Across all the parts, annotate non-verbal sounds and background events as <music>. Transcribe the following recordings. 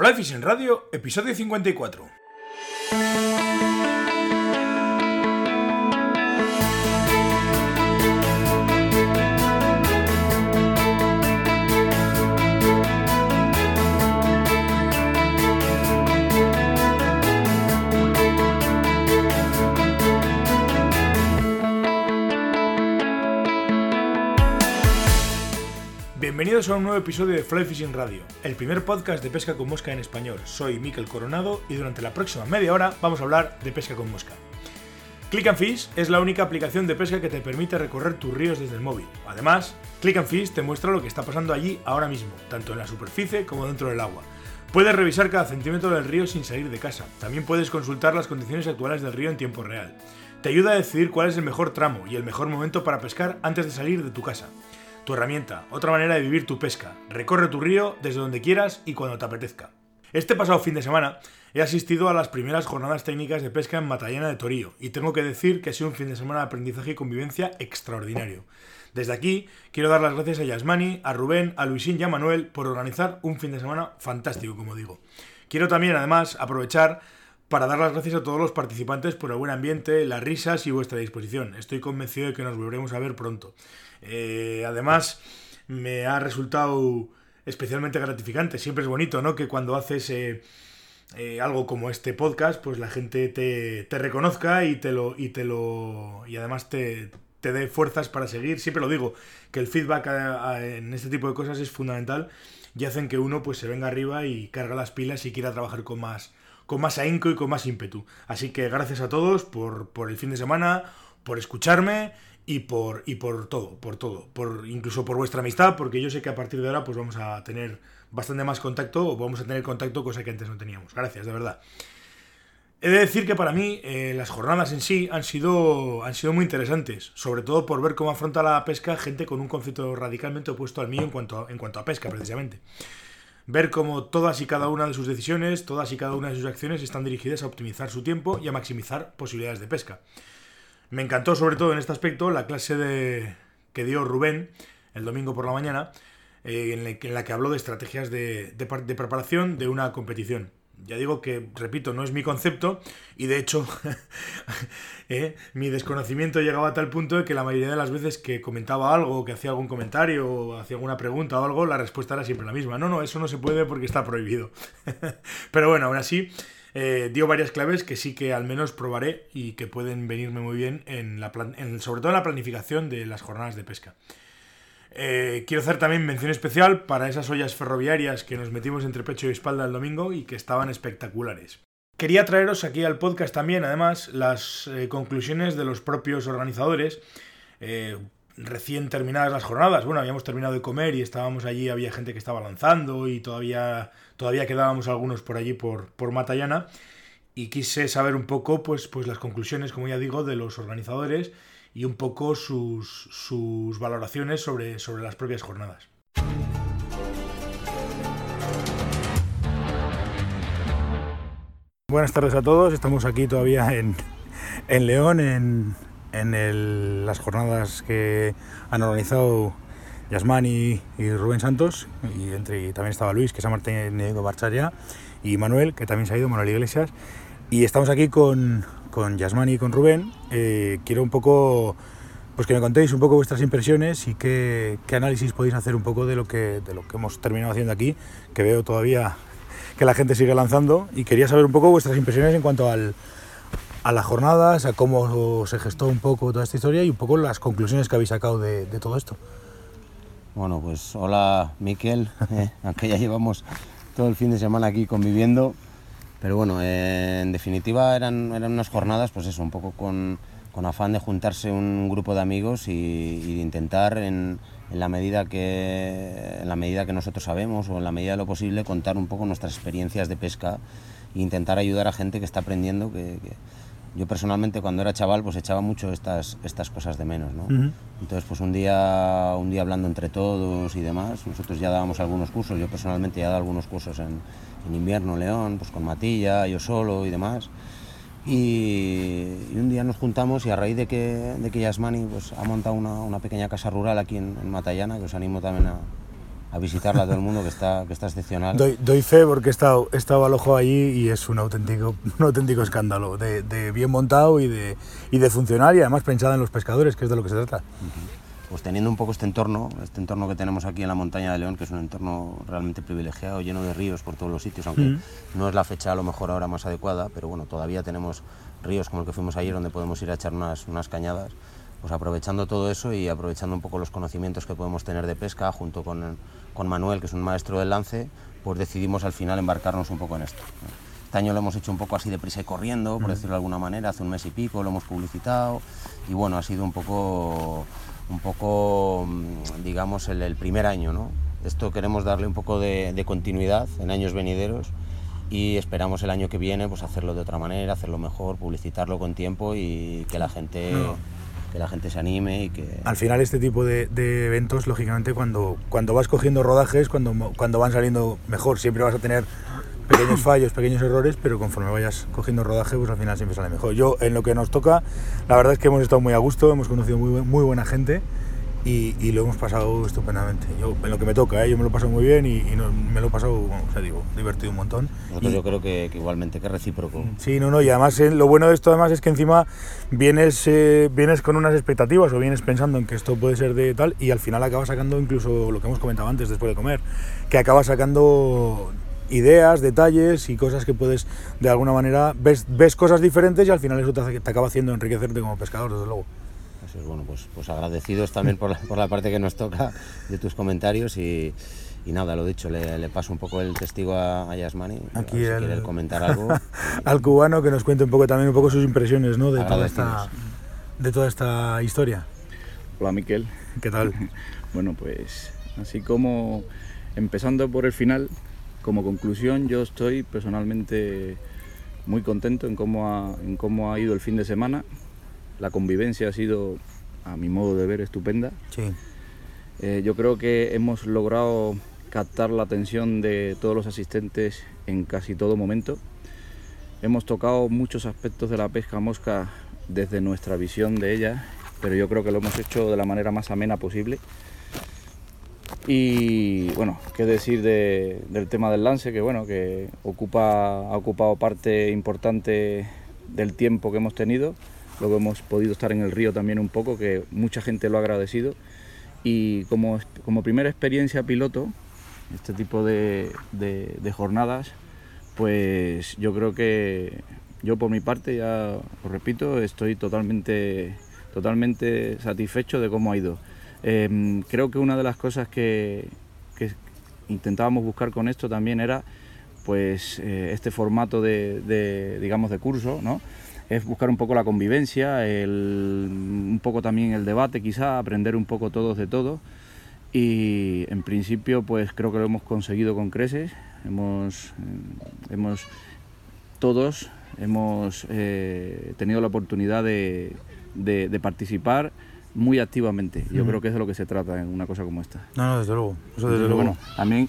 Fly Fishing Radio, episodio 54. Bienvenidos a un nuevo episodio de Fly Fishing Radio, el primer podcast de pesca con mosca en español. Soy Miquel Coronado y durante la próxima media hora vamos a hablar de pesca con mosca. Click and Fish es la única aplicación de pesca que te permite recorrer tus ríos desde el móvil. Además, Click and Fish te muestra lo que está pasando allí ahora mismo, tanto en la superficie como dentro del agua. Puedes revisar cada centímetro del río sin salir de casa. También puedes consultar las condiciones actuales del río en tiempo real. Te ayuda a decidir cuál es el mejor tramo y el mejor momento para pescar antes de salir de tu casa tu herramienta, otra manera de vivir tu pesca. Recorre tu río desde donde quieras y cuando te apetezca. Este pasado fin de semana he asistido a las primeras jornadas técnicas de pesca en Matallana de Torío y tengo que decir que ha sido un fin de semana de aprendizaje y convivencia extraordinario. Desde aquí quiero dar las gracias a Yasmani, a Rubén, a Luisín y a Manuel por organizar un fin de semana fantástico, como digo. Quiero también, además, aprovechar para dar las gracias a todos los participantes por el buen ambiente, las risas y vuestra disposición. Estoy convencido de que nos volveremos a ver pronto. Eh, además, me ha resultado especialmente gratificante. Siempre es bonito, ¿no? Que cuando haces eh, eh, algo como este podcast, pues la gente te, reconozca y te lo. y te lo. y además te, dé fuerzas para seguir. Siempre lo digo, que el feedback en este tipo de cosas es fundamental y hacen que uno pues se venga arriba y carga las pilas y quiera trabajar con más, con más ahínco y con más ímpetu. Así que gracias a todos por, por el fin de semana, por escucharme y por, y por todo, por todo, por incluso por vuestra amistad, porque yo sé que a partir de ahora pues vamos a tener bastante más contacto o vamos a tener contacto, cosa que antes no teníamos. Gracias, de verdad. He de decir que para mí eh, las jornadas en sí han sido, han sido muy interesantes, sobre todo por ver cómo afronta la pesca gente con un concepto radicalmente opuesto al mío en cuanto en cuanto a pesca, precisamente. Ver cómo todas y cada una de sus decisiones, todas y cada una de sus acciones están dirigidas a optimizar su tiempo y a maximizar posibilidades de pesca. Me encantó sobre todo en este aspecto la clase que dio Rubén el domingo por la mañana, eh, en, la, que habló de estrategias de, preparación de una competición. Ya digo que, repito, no es mi concepto y de hecho <laughs> eh, mi desconocimiento llegaba a tal punto de que la mayoría de las veces que comentaba algo, que hacía algún comentario o hacía alguna pregunta o algo, la respuesta era siempre la misma. No, no, eso no se puede porque está prohibido. <laughs> Pero bueno, aún así eh, dio varias claves que sí que al menos probaré y que pueden venirme muy bien, en la sobre todo en la planificación de las jornadas de pesca. Eh, quiero hacer también mención especial para esas ollas ferroviarias que nos metimos entre pecho y espalda el domingo y que estaban espectaculares. Quería traeros aquí al podcast también, además, las eh, conclusiones de los propios organizadores recién terminadas las jornadas. Bueno, habíamos terminado de comer y estábamos allí, había gente que estaba lanzando y todavía, todavía quedábamos algunos por allí por, por Matallana. Y quise saber un poco pues, pues las conclusiones, como ya digo, de los organizadores y un poco sus, sus valoraciones sobre, sobre las propias jornadas. Buenas tardes a todos, estamos aquí todavía en, en León, en, en las jornadas que han organizado Yasmani y, Rubén Santos, y, entre, también estaba Luis, que se ha mantenido marchar ya, y Manuel, que también se ha ido, Manuel Iglesias, y estamos aquí con, con Yasmani y con Rubén. Eh, quiero un poco pues que me contéis un poco vuestras impresiones y qué, qué, análisis podéis hacer un poco de lo, que, de lo que hemos terminado haciendo aquí, que veo todavía que la gente sigue lanzando, y quería saber un poco vuestras impresiones en cuanto al, a las jornadas, a cómo se gestó un poco toda esta historia y un poco las conclusiones que habéis sacado de, todo esto. Bueno, pues hola Miquel, <laughs> eh, aunque ya llevamos todo el fin de semana aquí conviviendo, pero bueno, eh, en definitiva eran, eran unas jornadas, pues eso, un poco con, con afán de juntarse un grupo de amigos y, de intentar en, en, la medida que, en la medida que nosotros sabemos o en la medida de lo posible contar un poco nuestras experiencias de pesca e intentar ayudar a gente que está aprendiendo, que yo personalmente cuando era chaval pues echaba mucho estas, estas cosas de menos, ¿no? Entonces pues un día, un día hablando entre todos y demás, nosotros ya dábamos algunos cursos, yo personalmente ya he dado algunos cursos en, en invierno León, pues con Matilla, yo solo y demás. Y, un día nos juntamos y a raíz de que, de que Yasmani pues, ha montado una, una pequeña casa rural aquí en, en, Matallana, que os animo también a, a visitarla a todo el mundo, que está, que está excepcional. Doy, doy fe porque he estado, he estado al ojo allí y es un auténtico, un auténtico escándalo de, de bien montado y de, y de funcionar y además pensada en los pescadores, que es de lo que se trata. Pues teniendo un poco este entorno, este entorno que tenemos aquí en la montaña de León, que es un entorno realmente privilegiado, lleno de ríos por todos los sitios, aunque no es la fecha a lo mejor ahora más adecuada, pero bueno, todavía tenemos ríos como el que fuimos ayer donde podemos ir a echar unas, unas cañadas. Pues aprovechando todo eso y aprovechando un poco los conocimientos que podemos tener de pesca, junto con, con Manuel, que es un maestro del lance, pues decidimos al final embarcarnos un poco en esto. Este año lo hemos hecho un poco así deprisa y corriendo, por decirlo de alguna manera, hace un mes y pico lo hemos publicitado y bueno, ha sido un poco, un poco mm, digamos, el, el primer año. ¿no? Esto queremos darle un poco de, de continuidad en años venideros y esperamos el año que viene pues hacerlo de otra manera, hacerlo mejor, publicitarlo con tiempo y que la gente, No. Que la gente se anime y que... Al final este tipo de, de eventos, lógicamente, cuando, cuando vas cogiendo rodajes, cuando, cuando van saliendo mejor, siempre vas a tener pequeños <clears throat> fallos, pequeños errores, pero conforme vayas cogiendo rodaje, pues al final siempre sale mejor. Yo, en lo que nos toca, la verdad es que hemos estado muy a gusto, hemos conocido muy, muy buena gente y, y lo hemos pasado estupendamente. Yo, en lo que me toca, ¿eh? yo me lo he pasado muy bien y, y no- me lo he pasado, bueno, o sea, digo, divertido un montón. Nosotros Y- yo creo que, que igualmente, que recíproco. Sí, no, no, y además eh, lo bueno de esto además es que encima vienes, eh, vienes con unas expectativas o vienes pensando en que esto puede ser de tal y al final acabas sacando incluso lo que hemos comentado antes después de comer, que acabas sacando ideas, detalles y cosas que puedes de alguna manera, ves, ves cosas diferentes y al final eso te, te acaba haciendo enriquecerte como pescador, desde luego. Así es, bueno, pues, pues agradecidos también por la, por la parte que nos toca de tus comentarios y, y nada, lo dicho, le, le paso un poco el testigo a, a Yasmani, a ver Aquí si el- quiere comentar algo. <laughs> Al cubano que nos cuente un poco también un poco sus impresiones ¿no? de, toda esta, de toda esta historia. Hola Miquel. ¿Qué tal? <laughs> Bueno, pues así como empezando por el final, como conclusión yo estoy personalmente muy contento en cómo ha, en cómo ha ido el fin de semana. La convivencia ha sido, a mi modo de ver, estupenda. Sí. Eh, yo creo que hemos logrado captar la atención de todos los asistentes en casi todo momento. Hemos tocado muchos aspectos de la pesca mosca desde nuestra visión de ella, pero yo creo que lo hemos hecho de la manera más amena posible. Y bueno, qué decir de- del tema del lance, que bueno, que ocupa, ha ocupado parte importante del tiempo que hemos tenido. Luego hemos podido estar en el río también un poco, que mucha gente lo ha agradecido. Y como, como primera experiencia piloto, este tipo de, de- jornadas, pues yo creo que yo por mi parte, ya os repito, estoy totalmente, totalmente satisfecho de cómo ha ido. Em, creo que una de las cosas que, que intentábamos buscar con esto también era pues eh, este formato de, de, digamos de curso, ¿no? Es buscar un poco la convivencia, el- un poco también el debate, quizá aprender un poco todos de todo. Y en principio, pues creo que lo hemos conseguido con creces. Hemos, eh, hemos todos hemos eh, tenido la oportunidad de, de- de participar muy activamente. Yo creo que es de lo que se trata en una cosa como esta. No, no, desde luego. Eso desde luego. bueno, también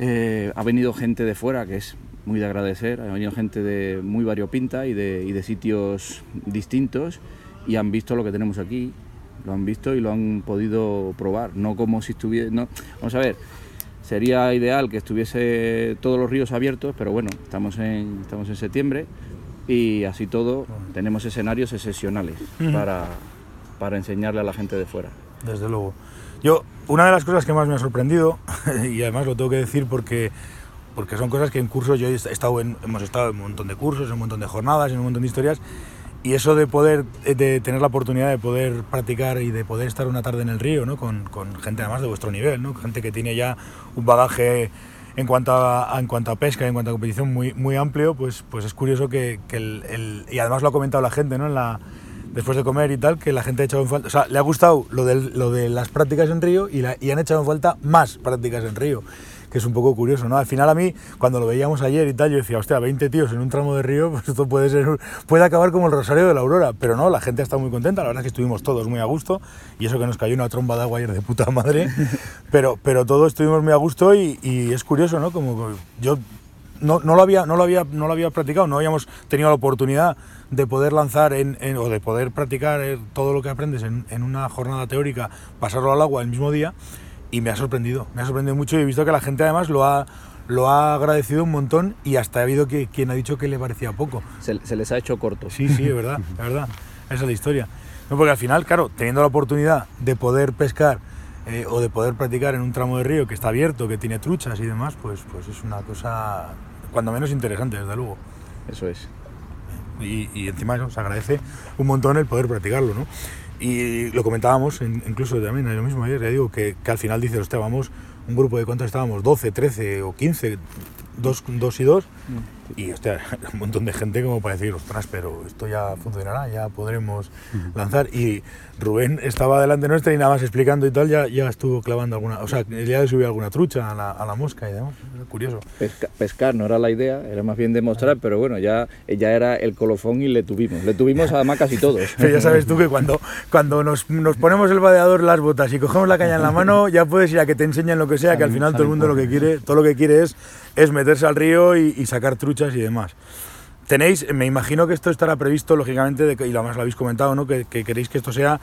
eh, ha venido gente de fuera, que es muy de agradecer, ha venido gente de muy variopinta y de, y de sitios distintos y han visto lo que tenemos aquí, lo han visto y lo han podido probar, no como si estuviera... No, vamos a ver, sería ideal que estuviese todos los ríos abiertos, pero bueno, estamos en, estamos en septiembre y así todo tenemos escenarios excepcionales para, para enseñarle a la gente de fuera. Desde luego. Yo, una de las cosas que más me ha sorprendido, <laughs> y además lo tengo que decir porque, porque son cosas que en cursos yo he estado en, hemos estado en un montón de cursos, en un montón de jornadas, en un montón de historias, y eso de poder, eh, de tener la oportunidad de poder practicar y de poder estar una tarde en el río, ¿no? con, con gente además de vuestro nivel, ¿no? gente que tiene ya un bagaje en cuanto a, en cuanto a pesca, en cuanto a competición muy, muy amplio, pues, pues es curioso que, que el, el- y además lo ha comentado la gente, ¿no? En la, después de comer y tal, que la gente ha echado en falta, o sea, le ha gustado lo, del, lo de las prácticas en río y, la- y han echado en falta más prácticas en río, que es un poco curioso, ¿no? Al final a mí, cuando lo veíamos ayer y tal, yo decía, hostia, 20 tíos en un tramo de río, <laughs> pues esto puede ser, puede acabar como el Rosario de la Aurora, pero no, la gente está muy contenta, la verdad es que estuvimos todos muy a gusto, y eso que nos cayó una tromba de agua ayer de puta madre, <laughs> pero, pero todos estuvimos muy a gusto y, y es curioso, ¿no? Como yo no, no, lo había, no, lo había, no lo había practicado, no habíamos tenido la oportunidad de poder lanzar en, en- o de poder practicar eh, todo lo que aprendes en, en una jornada teórica, pasarlo al agua el mismo día. Y me ha sorprendido, me ha sorprendido mucho y he visto que la gente además lo ha, lo ha agradecido un montón y hasta ha habido que, quien ha dicho que le parecía poco. Se, se les ha hecho corto. Sí, sí, es verdad, es verdad. Esa es la historia. No, porque al final, claro, teniendo la oportunidad de poder pescar eh, o de poder practicar en un tramo de río que está abierto, que tiene truchas y demás, pues, pues es una cosa cuando menos interesante, desde luego. Eso es. Y, y encima eso, se agradece un montón el poder practicarlo, ¿no? Y lo comentábamos in- incluso también lo mismo ayer, ya digo, que, que al final dices, hostia, vamos, un grupo de cuántos estábamos, 12, 13 o 15, dos, dos y dos, y hostia, <laughs> un montón de gente como para decir, ostras, pero esto ya funcionará, ya podremos lanzar. Y Rubén estaba delante nuestra y nada más explicando y tal, ya, ya estuvo clavando alguna, o sea, ya le subió alguna trucha a la, a la mosca y demás, era curioso. Pesca- pescar no era la idea, era más bien demostrar, pero bueno, ya, ya era el colofón y le tuvimos. Le tuvimos además casi todos. <laughs> Pero ya sabes tú que cuando, cuando nos, nos ponemos el vadeador, las botas y cogemos la caña en la mano, ya puedes ir a que te enseñen lo que sea, que al final todo el mundo lo que quiere, todo lo que quiere es, es meterse al río y, y sacar y demás. Tenéis, me imagino que esto estará previsto, lógicamente, de que- y lo más lo habéis comentado, ¿no? que, que queréis que esto sea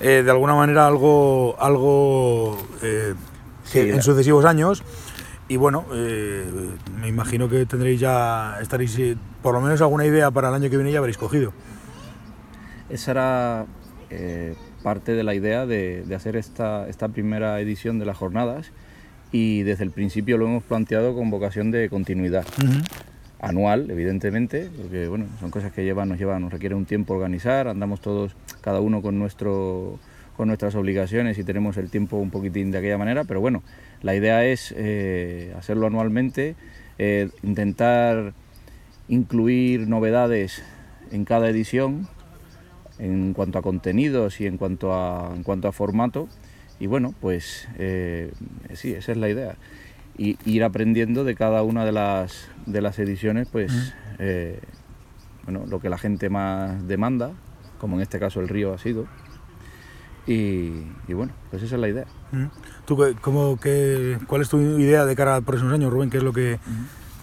eh, de alguna manera algo, algo eh, Sí, en sucesivos años. Y bueno, eh, me imagino que tendréis ya, estaréis, por lo menos alguna idea para el año que viene ya habréis cogido. Esa era parte de la idea de, de hacer esta, esta primera edición de las jornadas y desde el principio lo hemos planteado con vocación de continuidad. Anual, evidentemente, porque bueno, son cosas que llevan, nos llevan, nos requiere un tiempo organizar, andamos todos, cada uno con nuestro con nuestras obligaciones y tenemos el tiempo un poquitín de aquella manera, pero bueno, la idea es eh, hacerlo anualmente, eh, intentar incluir novedades en cada edición en cuanto a contenidos y en cuanto a, en cuanto a formato. Y bueno, pues eh, sí, esa es la idea. Y ir aprendiendo de cada una de las, de las ediciones, pues eh, bueno, lo que la gente más demanda, como en este caso el río ha sido. Y, y bueno, pues esa es la idea. ¿Tú cómo, qué- cuál es tu idea de cara a próximos años, Rubén? ¿Qué es lo que,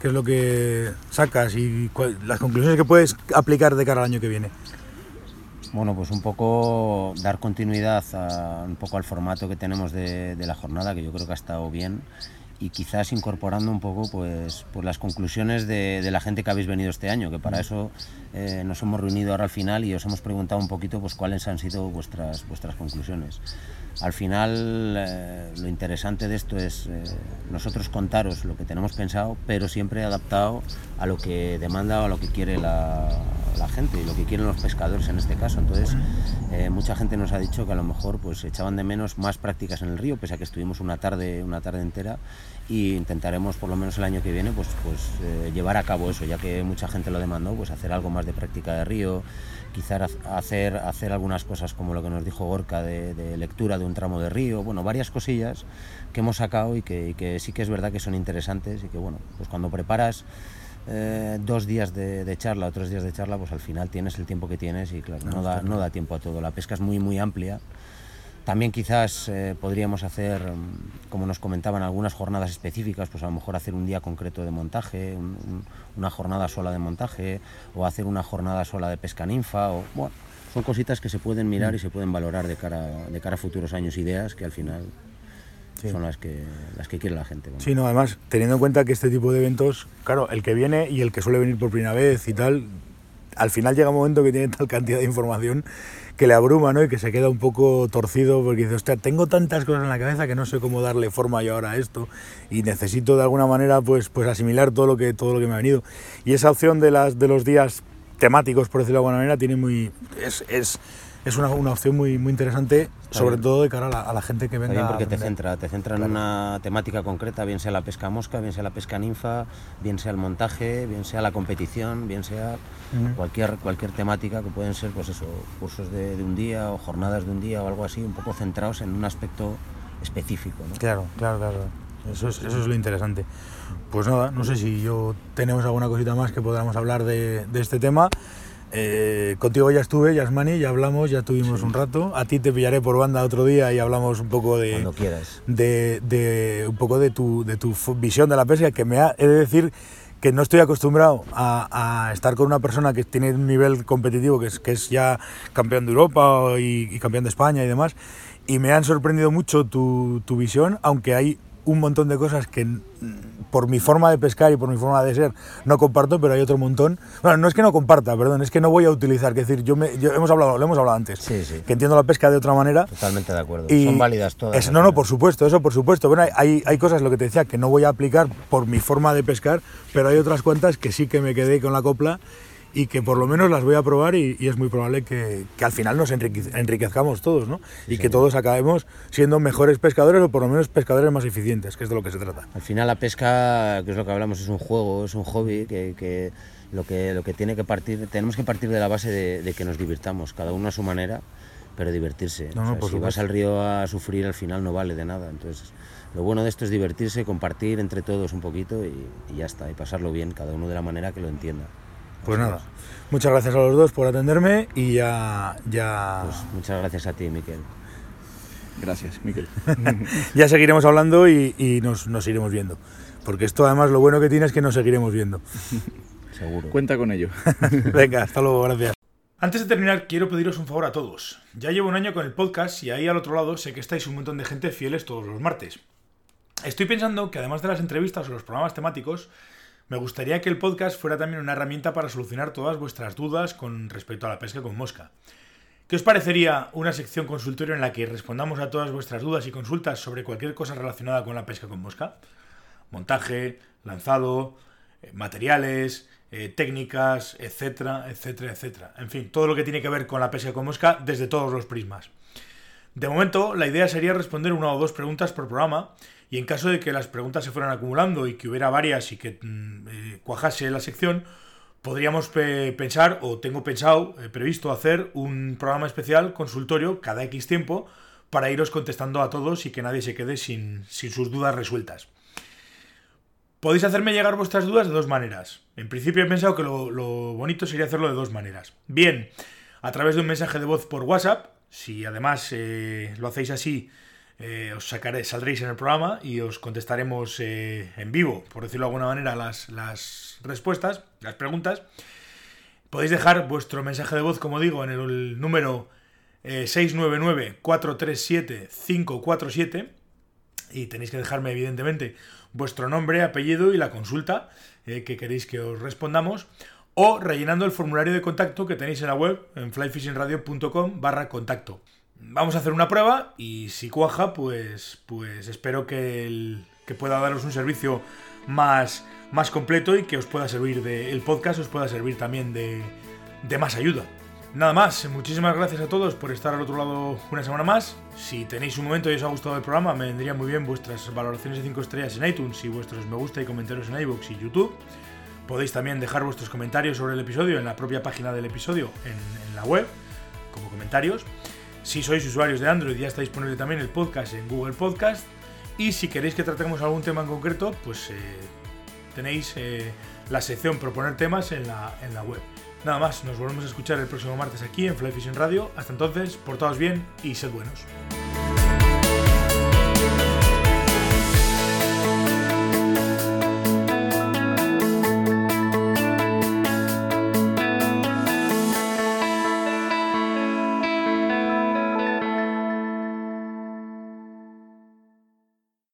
qué es lo que sacas y cuál- las conclusiones que puedes aplicar de cara al año que viene? Bueno, pues un poco dar continuidad a, un poco al formato que tenemos de, de la jornada, que yo creo que ha estado bien, y quizás incorporando un poco pues, pues las conclusiones de, de la gente que habéis venido este año, que para eso eh, nos hemos reunido ahora al final y os hemos preguntado un poquito pues, cuáles han sido vuestras, vuestras conclusiones. Al final, eh, lo interesante de esto es eh, nosotros contaros lo que tenemos pensado, pero siempre adaptado a lo que demanda o a lo que quiere la, la gente y lo que quieren los pescadores en este caso. Entonces, eh, mucha gente nos ha dicho que a lo mejor pues echaban de menos más prácticas en el río, pese a que estuvimos una tarde, una tarde entera, y intentaremos por lo menos el año que viene pues, pues eh, llevar a cabo eso, ya que mucha gente lo demandó, pues hacer algo más de práctica de río, quizás hacer, hacer algunas cosas como lo que nos dijo Gorka de, de lectura de un tramo de río, bueno, varias cosillas que hemos sacado y que, y que sí que es verdad que son interesantes y que bueno, pues cuando preparas eh, dos días de, de charla o tres días de charla, pues al final tienes el tiempo que tienes y claro, no da, no da tiempo a todo. La pesca es muy, muy amplia. También quizás eh, podríamos hacer, mm, como nos comentaban, algunas jornadas específicas, pues a lo mejor hacer un día concreto de montaje, un- un- una jornada sola de montaje, o hacer una jornada sola de pesca ninfa, o bueno, son cositas que se pueden mirar y se pueden valorar de cara, de cara a futuros años, ideas que al final Sí. son las que, las que quiere la gente. Sí, no, además, teniendo en cuenta que este tipo de eventos, claro, el que viene y el que suele venir por primera vez y tal, al final llega un momento que tiene tal cantidad de información que le abruma, ¿no? Y que se queda un poco torcido porque dice, hostia, tengo tantas cosas en la cabeza que no sé cómo darle forma yo ahora a esto y necesito de alguna manera pues, pues asimilar todo lo, que, todo lo que me ha venido. Y esa opción de, las, de los días temáticos, por decirlo de alguna manera, tiene muy, es, es, es una, una opción muy, muy interesante, sobre bien. todo de cara a la, a la gente que Está venga bien a porque te centra, te centra en una temática concreta, bien sea la pesca mosca, bien sea la pesca ninfa, bien sea el montaje, bien sea la competición, bien sea cualquier, cualquier temática que pueden ser, pues eso, cursos de, de un día o jornadas de un día o algo así, un poco centrados en un aspecto específico. ¿no? Claro, claro, claro. Eso es, eso es lo interesante. Pues nada, no sé si yo tenemos alguna cosita más que podamos hablar de, de este tema. Eh, contigo ya estuve, Yasmani, ya hablamos, ya tuvimos un rato. A ti te pillaré por banda otro día y hablamos un poco de, Cuando quieras. de, de- un poco de tu, de tu visión de la pesca, que me ha, he de decir que no estoy acostumbrado a, a estar con una persona que tiene un nivel competitivo, que es, que es ya campeón de Europa y, y campeón de España y demás, y me han sorprendido mucho tu, tu visión, aunque hay un montón de cosas que por mi forma de pescar y por mi forma de ser no comparto, pero hay otro montón. Bueno, no es que no comparta, perdón, es que no voy a utilizar, que decir, yo, me, yo hemos hablado, lo hemos hablado antes, Sí, sí. que entiendo la pesca de otra manera. Totalmente de acuerdo. Y Son válidas todas. al no, no, por supuesto, eso por supuesto. Bueno, hay- hay, hay cosas, lo que te decía, que no voy a aplicar por mi forma de pescar, pero hay otras cuantas que sí que me quedé con la copla y que por lo menos las voy a probar y, y es muy probable que, que al final nos enrique- enriquezcamos todos, ¿no? y que todos acabemos siendo mejores pescadores o por lo menos pescadores más eficientes, que es de lo que se trata. Al final la pesca, que es lo que hablamos, es un juego, es un hobby que, que lo que lo que tiene que partir, tenemos que partir de la base de, de que nos divirtamos, cada uno a su manera, pero divertirse. No, O no, sea, por si vas al río a sufrir, al final no vale de nada. Entonces, lo bueno de esto es divertirse, compartir entre todos un poquito y, y ya está, y pasarlo bien, cada uno de la manera que lo entienda. Pues nada, muchas gracias a los dos por atenderme y ya, ya, Pues muchas gracias a ti, Miquel. Gracias, Miquel. <laughs> ya seguiremos hablando y, y nos, nos iremos viendo. Porque esto además lo bueno que tiene es que nos seguiremos viendo. <laughs> Seguro. Cuenta con ello. <laughs> Venga, hasta luego, gracias. Antes de terminar, quiero pediros un favor a todos. Ya llevo un año con el podcast y ahí al otro lado sé que estáis un montón de gente fieles todos los martes. Estoy pensando que además de las entrevistas o los programas temáticos, me gustaría que el podcast fuera también una herramienta para solucionar todas vuestras dudas con respecto a la pesca con mosca. ¿Qué os parecería una sección consultorio en la que respondamos a todas vuestras dudas y consultas sobre cualquier cosa relacionada con la pesca con mosca? Montaje, lanzado, eh, materiales, eh, técnicas, etcétera, etcétera, etcétera. En fin, todo lo que tiene que ver con la pesca con mosca desde todos los prismas. De momento, la idea sería responder una o dos preguntas por programa y en caso de que las preguntas se fueran acumulando y que hubiera varias y que mm, eh, cuajase la sección, podríamos pe- pensar, o tengo pensado, eh, previsto hacer un programa especial consultorio cada X tiempo para iros contestando a todos y que nadie se quede sin, sin sus dudas resueltas. Podéis hacerme llegar vuestras dudas de dos maneras. En principio he pensado que lo, lo bonito sería hacerlo de dos maneras. Bien, a través de un mensaje de voz por WhatsApp, si además eh, lo hacéis así, eh, os saldréis en el programa y os contestaremos eh, en vivo, por decirlo de alguna manera, las, las respuestas, las preguntas. Podéis dejar vuestro mensaje de voz, como digo, en el, número eh, 699-437-547 y tenéis que dejarme, evidentemente, vuestro nombre, apellido y la consulta eh, que queréis que os respondamos o rellenando el formulario de contacto que tenéis en la web en flyfishingradio.com barra contacto. Vamos a hacer una prueba y si cuaja, pues, pues espero que, que pueda daros un servicio más, más completo y que os pueda servir de, el podcast os pueda servir también de, de más ayuda. Nada más, muchísimas gracias a todos por estar al otro lado una semana más. Si tenéis un momento y os ha gustado el programa, me vendría muy bien vuestras valoraciones de 5 estrellas en iTunes y vuestros me gusta y comentarios en iVoox y YouTube. Podéis también dejar vuestros comentarios sobre el episodio en la propia página del episodio en la web, como comentarios. Si sois usuarios de Android, ya está disponible también el podcast en Google Podcast. Y si queréis que tratemos algún tema en concreto, pues eh, tenéis eh, la sección proponer temas en la, en la web. Nada más, nos volvemos a escuchar el próximo martes aquí en Fly Fishing Radio. Hasta entonces, portaos bien y sed buenos.